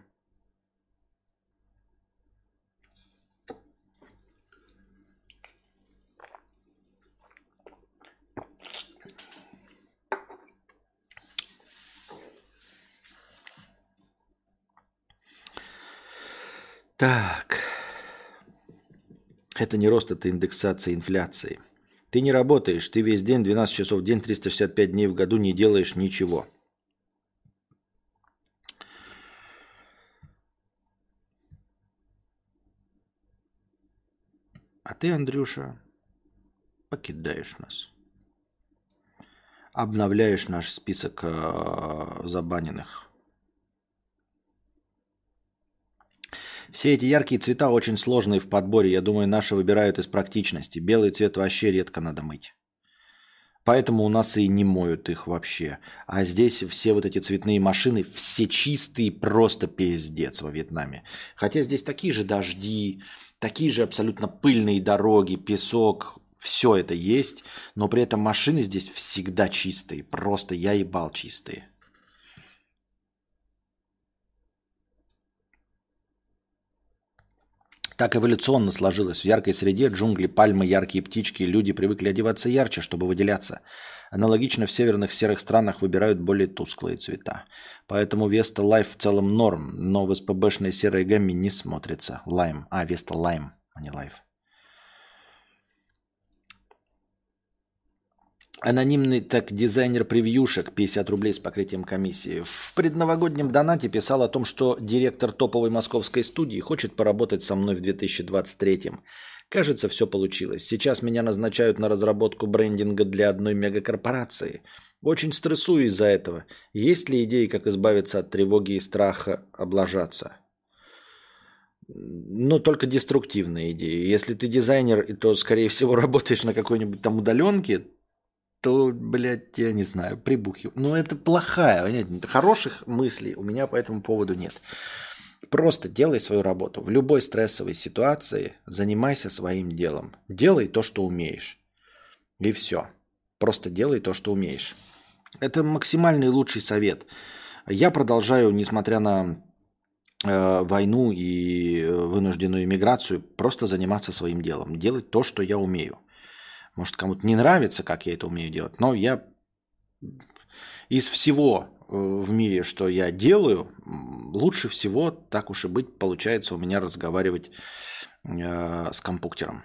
Так. Это не рост, это индексация инфляции. Ты не работаешь, ты весь день, 12 часов в день, 365 дней в году не делаешь ничего. А ты, Андрюша, покидаешь нас. Обновляешь наш список э, забаненных. Все эти яркие цвета очень сложные в подборе. Я думаю, наши выбирают из практичности. Белый цвет вообще редко надо мыть. Поэтому у нас и не моют их вообще. А здесь все вот эти цветные машины, все чистые, просто пиздец во Вьетнаме. Хотя здесь такие же дожди, такие же абсолютно пыльные дороги, песок, все это есть, но при этом машины здесь всегда чистые, просто я ебал чистые. Так эволюционно сложилось. В яркой среде джунгли, пальмы, яркие птички. Люди привыкли одеваться ярче, чтобы выделяться. Аналогично в северных серых странах выбирают более тусклые цвета. Поэтому Веста Лайф в целом норм, но в СПБшной серой гамме не смотрится. Лайм. А, Веста Лайм, а не Лайф. Анонимный так дизайнер превьюшек 50 рублей с покрытием комиссии. В предновогоднем донате писал о том, что директор топовой московской студии хочет поработать со мной в 2023. Кажется, все получилось. Сейчас меня назначают на разработку брендинга для одной мегакорпорации. Очень стрессую из-за этого. Есть ли идеи, как избавиться от тревоги и страха облажаться? Ну, только деструктивные идеи. Если ты дизайнер, то, скорее всего, <laughs> работаешь на какой-нибудь там удаленке, то, блядь, я не знаю, прибухиваю. Но это плохая, понятно? Хороших мыслей у меня по этому поводу нет. Просто делай свою работу. В любой стрессовой ситуации занимайся своим делом. Делай то, что умеешь. И все. Просто делай то, что умеешь. Это максимальный лучший совет. Я продолжаю, несмотря на э, войну и вынужденную иммиграцию, просто заниматься своим делом. Делать то, что я умею. Может, кому-то не нравится, как я это умею делать, но я из всего э, в мире, что я делаю, лучше всего, так уж и быть, получается у меня разговаривать э, с компьютером.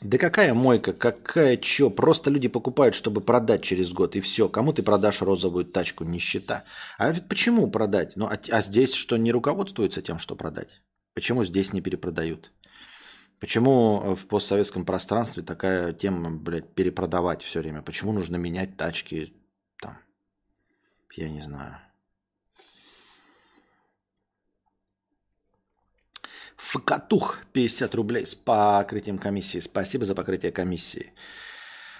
Да какая мойка, какая чё? Просто люди покупают, чтобы продать через год, и все. Кому ты продашь розовую тачку, нищета. А ведь почему продать? Ну, а, а здесь что, не руководствуется тем, что продать? Почему здесь не перепродают? Почему в постсоветском пространстве такая тема, блядь, перепродавать все время? Почему нужно менять тачки там? Я не знаю. Факатух 50 рублей с покрытием комиссии. Спасибо за покрытие комиссии.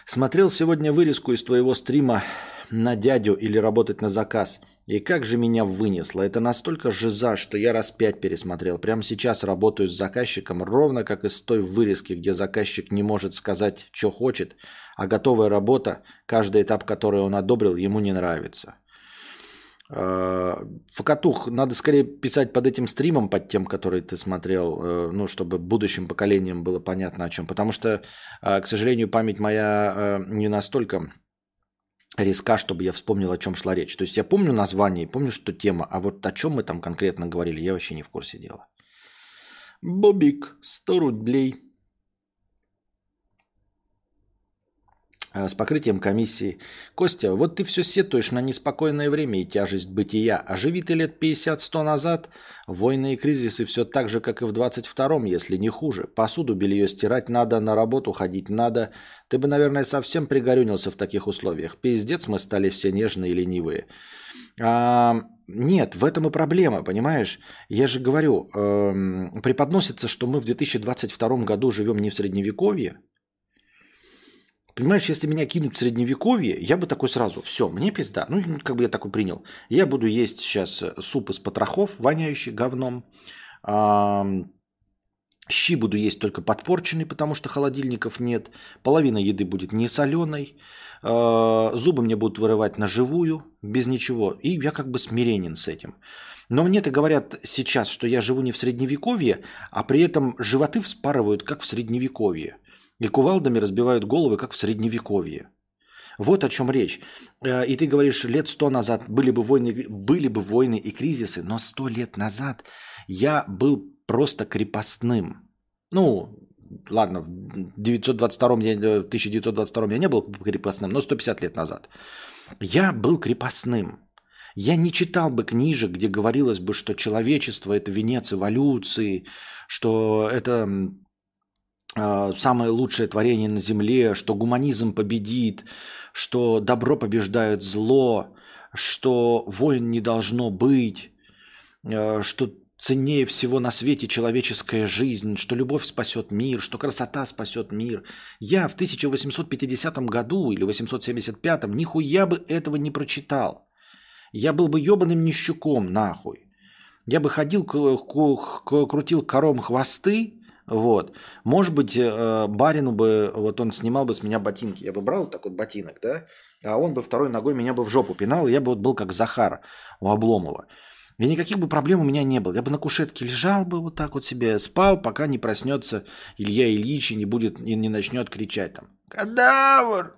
Смотрел сегодня вырезку из твоего стрима на дядю или работать на заказ. И как же меня вынесло. Это настолько жиза, что я раз пять пересмотрел. Прямо сейчас работаю с заказчиком, ровно как из той вырезки, где заказчик не может сказать, что хочет, а готовая работа, каждый этап, который он одобрил, ему не нравится. Э, Факатух, надо скорее писать под этим стримом, под тем, который ты смотрел, э, ну, чтобы будущим поколениям было понятно о чем. Потому что, э, к сожалению, память моя не настолько резка, чтобы я вспомнил, о чем шла речь. То есть я помню название, помню, что тема, а вот о чем мы там конкретно говорили, я вообще не в курсе дела. Бобик, 100 рублей. С покрытием комиссии. Костя, вот ты все сетуешь на неспокойное время и тяжесть бытия. А живи ты лет 50-100 назад, войны и кризисы все так же, как и в 22-м, если не хуже. Посуду, белье стирать надо, на работу ходить надо. Ты бы, наверное, совсем пригорюнился в таких условиях. Пиздец, мы стали все нежные и ленивые. А, нет, в этом и проблема, понимаешь? Я же говорю, эм, преподносится, что мы в 2022 году живем не в средневековье, Понимаешь, если меня кинуть в средневековье, я бы такой сразу, все, мне пизда. Ну, как бы я такой принял. Я буду есть сейчас э, суп из потрохов, воняющий говном. Щи буду есть только подпорченный, потому что холодильников нет. Половина еды будет не соленой. А, зубы мне будут вырывать на живую, без ничего. И я как бы смиренен с этим. Но мне-то говорят сейчас, что я живу не в средневековье, а при этом животы вспарывают, как в средневековье. И кувалдами разбивают головы, как в средневековье. Вот о чем речь. Э, и ты говоришь, лет сто назад были бы войны, были бы войны и кризисы, но сто лет назад я был просто крепостным. Ну, ладно, в 922 я, 1922 я не был крепостным, но 150 лет назад. Я был крепостным. Я не читал бы книжек, где говорилось бы, что человечество – это венец эволюции, что это самое лучшее творение на земле, что гуманизм победит, что добро побеждает зло, что войн не должно быть, а, что ценнее всего на свете человеческая жизнь, что любовь спасет мир, что красота спасет мир. Я в 1850 году или 875 нихуя бы этого не прочитал. Я был бы ебаным нищуком, нахуй. Я бы ходил, крутил кором хвосты, вот. Может быть, э, барину бы, вот он снимал бы с меня ботинки. Я бы брал вот такой ботинок, да, а он бы второй ногой меня бы в жопу пинал, и я бы вот был как Захар у Обломова. И никаких бы проблем у меня не было. Я бы на кушетке лежал бы вот так вот себе, спал, пока не проснется Илья Ильич и не, будет, и не начнет кричать там «Кадавр!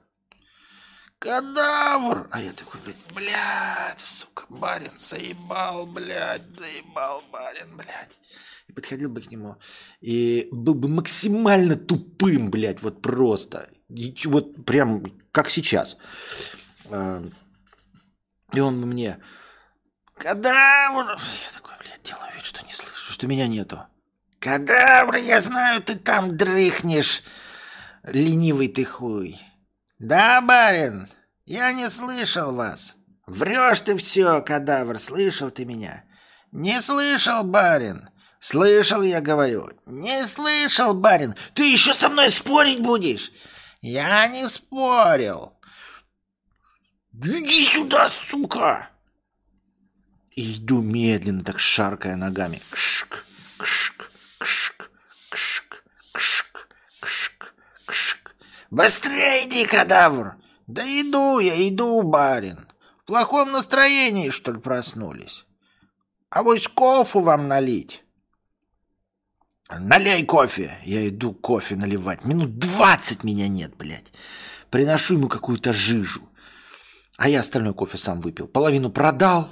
Кадавр!» А я такой, блядь, блядь, сука, барин, заебал, блядь, заебал, барин, блядь подходил бы к нему, и был бы максимально тупым, блядь, вот просто. И вот прям как сейчас. А, и он мне, кадавр! Я такой, блядь, делаю вид, что не слышу, что меня нету. Кадавр, я знаю, ты там дрыхнешь, ленивый ты хуй. Да, барин, я не слышал вас. Врешь ты все, кадавр, слышал ты меня? Не слышал, барин. Слышал, я говорю. Не слышал, барин. Ты еще со мной спорить будешь? Я не спорил. Иди сюда, сука! иду медленно, так шаркая ногами. Кшк, кшк, кшк, кшк, кшк, кшк, кшк. Быстрее иди, кадавр! Да иду я, иду, барин. В плохом настроении, что ли, проснулись? А вось кофу вам налить? Налей кофе. Я иду кофе наливать. Минут 20 меня нет, блядь. Приношу ему какую-то жижу. А я остальной кофе сам выпил. Половину продал,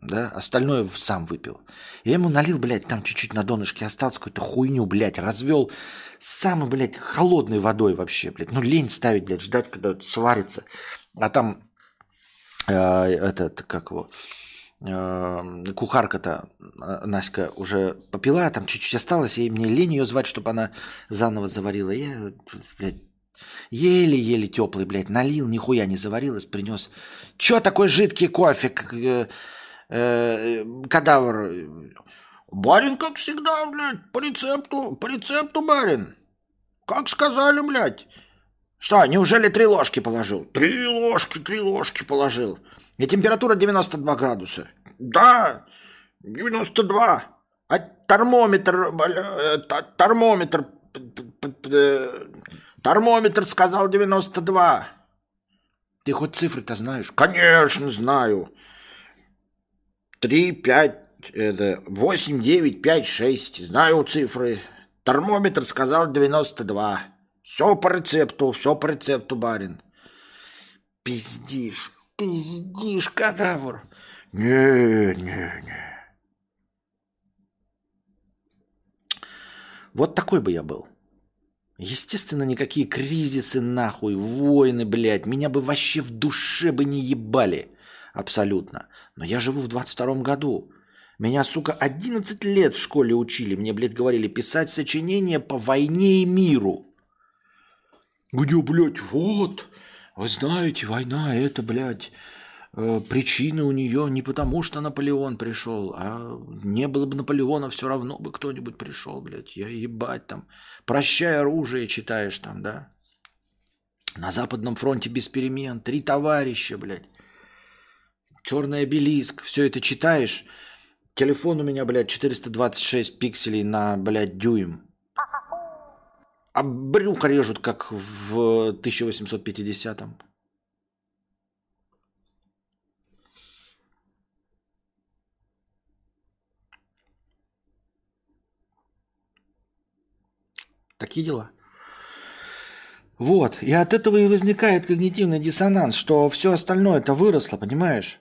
да, остальное сам выпил. Я ему налил, блядь, там чуть-чуть на донышке осталось какую-то хуйню, блядь, развел самой, блядь, холодной водой вообще, блядь. Ну, лень ставить, блядь, ждать, когда это сварится. А там э, этот, как его, кухарка-то, э, Наська, уже попила, там чуть-чуть осталось, и мне лень ее звать, чтобы она заново заварила. Я, блядь, еле-еле теплый, блядь, налил, нихуя не заварилось, принес. Че такой жидкий кофе? Э, э, кадавр. Барин, как всегда, блядь, по рецепту, по рецепту, барин. Как сказали, блядь. Что, неужели три ложки положил? Три ложки, три ложки положил. И температура 92 градуса. Да, 92. А термометр, э, термометр, э, термометр сказал 92. Ты хоть цифры-то знаешь? Конечно, знаю. 3, 5, это 8, 9, 5, 6. Знаю цифры. Термометр сказал 92. Все по рецепту, все по рецепту, барин. Пиздишь, пиздишь, кадавр. Не, не, не. Вот такой бы я был. Естественно, никакие кризисы нахуй, войны, блядь, меня бы вообще в душе бы не ебали. Абсолютно. Но я живу в 22 году. Меня, сука, 11 лет в школе учили. Мне, блядь, говорили писать сочинения по войне и миру. Где, блядь, вот, вы знаете, война, это, блядь, э, причина у нее не потому, что Наполеон пришел, а не было бы Наполеона, все равно бы кто-нибудь пришел, блядь. Я ебать там. Прощай оружие читаешь там, да. На Западном фронте без перемен. Три товарища, блядь. Черный обелиск. Все это читаешь. Телефон у меня, блядь, 426 пикселей на, блядь, дюйм. А брюхо режут, как в 1850-м. Такие дела. Вот. И от этого и возникает когнитивный диссонанс, что все остальное это выросло, понимаешь?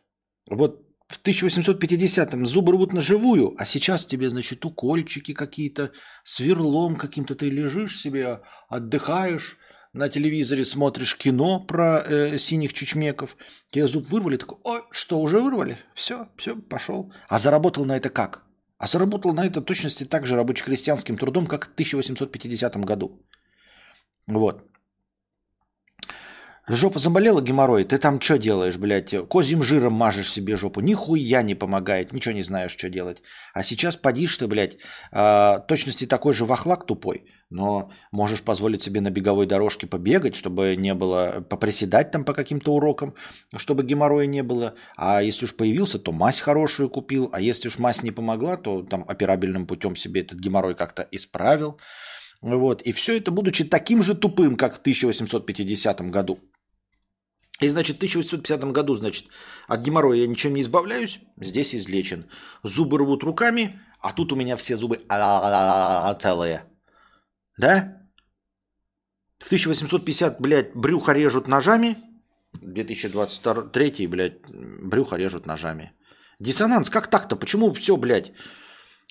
Вот в 1850-м зубы рвут на живую, а сейчас тебе, значит, укольчики какие-то, сверлом каким-то ты лежишь себе, отдыхаешь, на телевизоре смотришь кино про э, синих чучмеков, тебе зуб вырвали, такой, ой, что, уже вырвали? Все, все, пошел. А заработал на это как? А заработал на это точности так же рабоче-крестьянским трудом, как в 1850 году. Вот. Жопа заболела геморрой, ты там что делаешь, блядь? Козьим жиром мажешь себе жопу. Нихуя не помогает, ничего не знаешь, что делать. А сейчас подишь ты, блядь, э, точности такой же вахлак тупой, но можешь позволить себе на беговой дорожке побегать, чтобы не было, поприседать там по каким-то урокам, чтобы геморроя не было. А если уж появился, то мазь хорошую купил. А если уж мазь не помогла, то там операбельным путем себе этот геморрой как-то исправил. Вот. И все это, будучи таким же тупым, как в 1850 году. И, значит, в 1850 году, значит, от геморроя я ничем не избавляюсь, здесь излечен. Зубы рвут руками, а тут у меня все зубы целые. Да? В 1850, блядь, брюхо режут ножами. 2023, блядь, брюхо режут ножами. Диссонанс, как так-то? Почему все, блядь?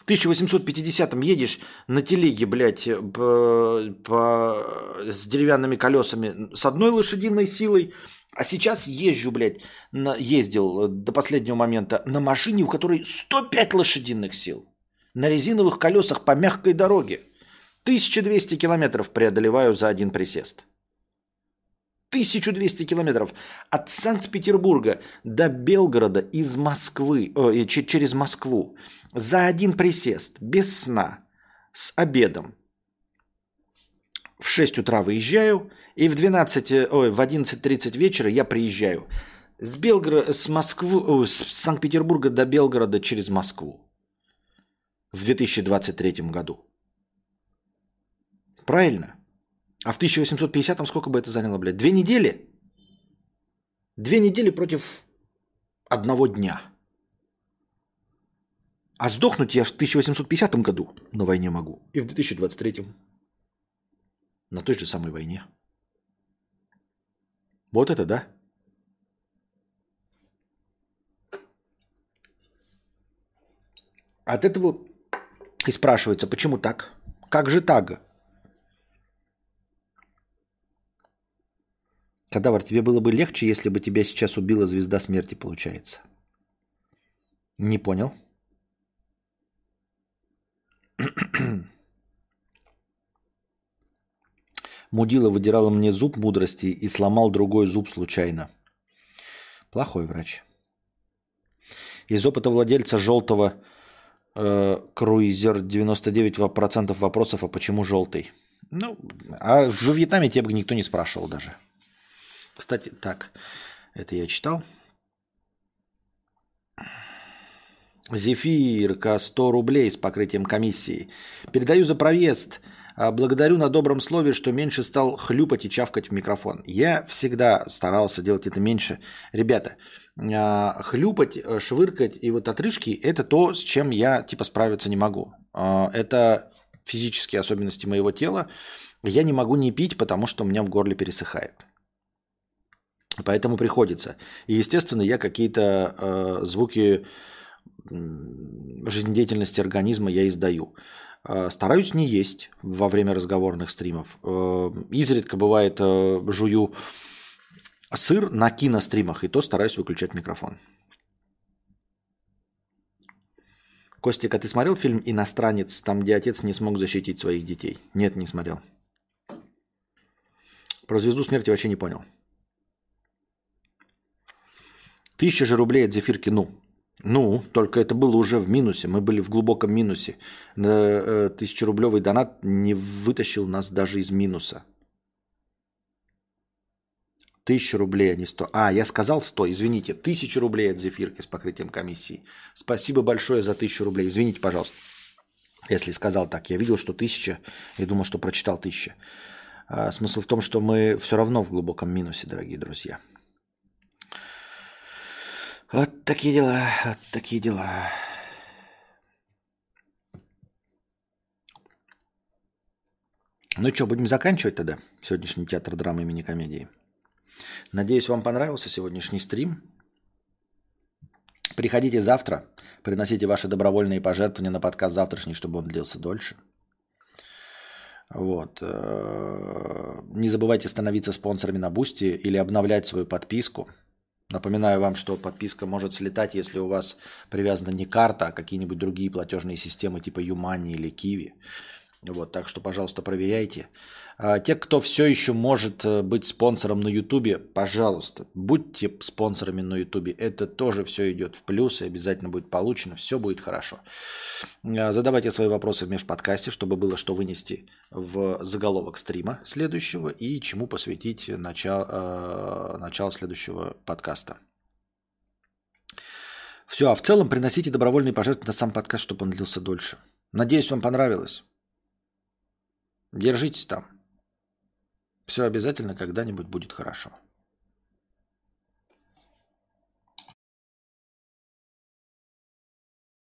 В 1850-м едешь на телеге, блядь, по, по, с деревянными колесами с одной лошадиной силой, а сейчас езжу, блядь, на, ездил э, до последнего момента на машине, у которой 105 лошадиных сил. На резиновых колесах по мягкой дороге. 1200 километров преодолеваю за один присест. 1200 километров от Санкт-Петербурга до Белгорода из Москвы, э, через Москву за один присест, без сна, с обедом. В 6 утра выезжаю, и в 12, э, ой, в 11.30 вечера я приезжаю с, Белгорода, с, Москвы, с Санкт-Петербурга до Белгорода через Москву в 2023 году. Правильно? А в 1850-м сколько бы это заняло, блядь? Две недели? Две недели против одного дня. А сдохнуть я в 1850 году на войне могу. И в 2023. На той же самой войне. Вот это да? От этого и спрашивается, почему так? Как же так? Кадавр, тебе было бы легче, если бы тебя сейчас убила звезда смерти, получается. Не понял. <clears throat> Мудила выдирала мне зуб мудрости и сломал другой зуб случайно. Плохой врач. Из опыта владельца желтого э, круизер 99% вопросов, а почему желтый? Ну, а в Вьетнаме тебя бы никто не спрашивал даже. Кстати, так, это я читал. Зефирка 100 рублей с покрытием комиссии. Передаю за проезд. А, благодарю на добром слове, что меньше стал хлюпать и чавкать в микрофон. Я всегда старался делать это меньше. Ребята, а, хлюпать, э, швыркать и вот отрыжки – это то, с чем я типа справиться не могу. А, это физические особенности моего тела. Я не могу не пить, потому что у меня в горле пересыхает. Поэтому приходится. И, естественно, я какие-то э, звуки жизнедеятельности организма я издаю. Э, стараюсь не есть во время разговорных стримов. Э, изредка бывает э, жую сыр на киностримах, и то стараюсь выключать микрофон. Костик, а ты смотрел фильм «Иностранец», там, где отец не смог защитить своих детей? Нет, не смотрел. Про «Звезду смерти» вообще не понял. Тысяча же рублей от зефирки, ну. Ну, только это было уже в минусе. Мы были в глубоком минусе. Э, тысячерублевый донат не вытащил нас даже из минуса. Тысяча рублей, а не сто. А, я сказал сто, извините. Тысяча рублей от зефирки с покрытием комиссии. Спасибо большое за тысячу рублей. Извините, пожалуйста, если сказал так. Я видел, что тысяча. Я думал, что прочитал тысяча. А, смысл в том, что мы все равно в глубоком минусе, дорогие друзья. Вот такие дела, вот такие дела. Ну что, будем заканчивать тогда сегодняшний театр драмы имени комедии. Надеюсь, вам понравился сегодняшний стрим. Приходите завтра, приносите ваши добровольные пожертвования на подкаст завтрашний, чтобы он длился дольше. Вот. Э, не забывайте становиться спонсорами на Boosty или обновлять свою подписку – Напоминаю вам, что подписка может слетать, если у вас привязана не карта, а какие-нибудь другие платежные системы типа ЮMoney или QIWI. Вот, так что, пожалуйста, проверяйте. А те, кто все еще может э, быть спонсором на Ютубе, пожалуйста, будьте спонсорами на Ютубе. Это тоже все идет в плюс и обязательно будет получено. Все будет хорошо. А, задавайте свои вопросы в межподкасте, чтобы было что вынести в заголовок стрима следующего и чему посвятить начало, э, начало следующего подкаста. Все, а в целом приносите добровольные пожертвования на сам подкаст, чтобы он длился дольше. Надеюсь, вам понравилось. Держитесь там. Все обязательно когда-нибудь будет хорошо.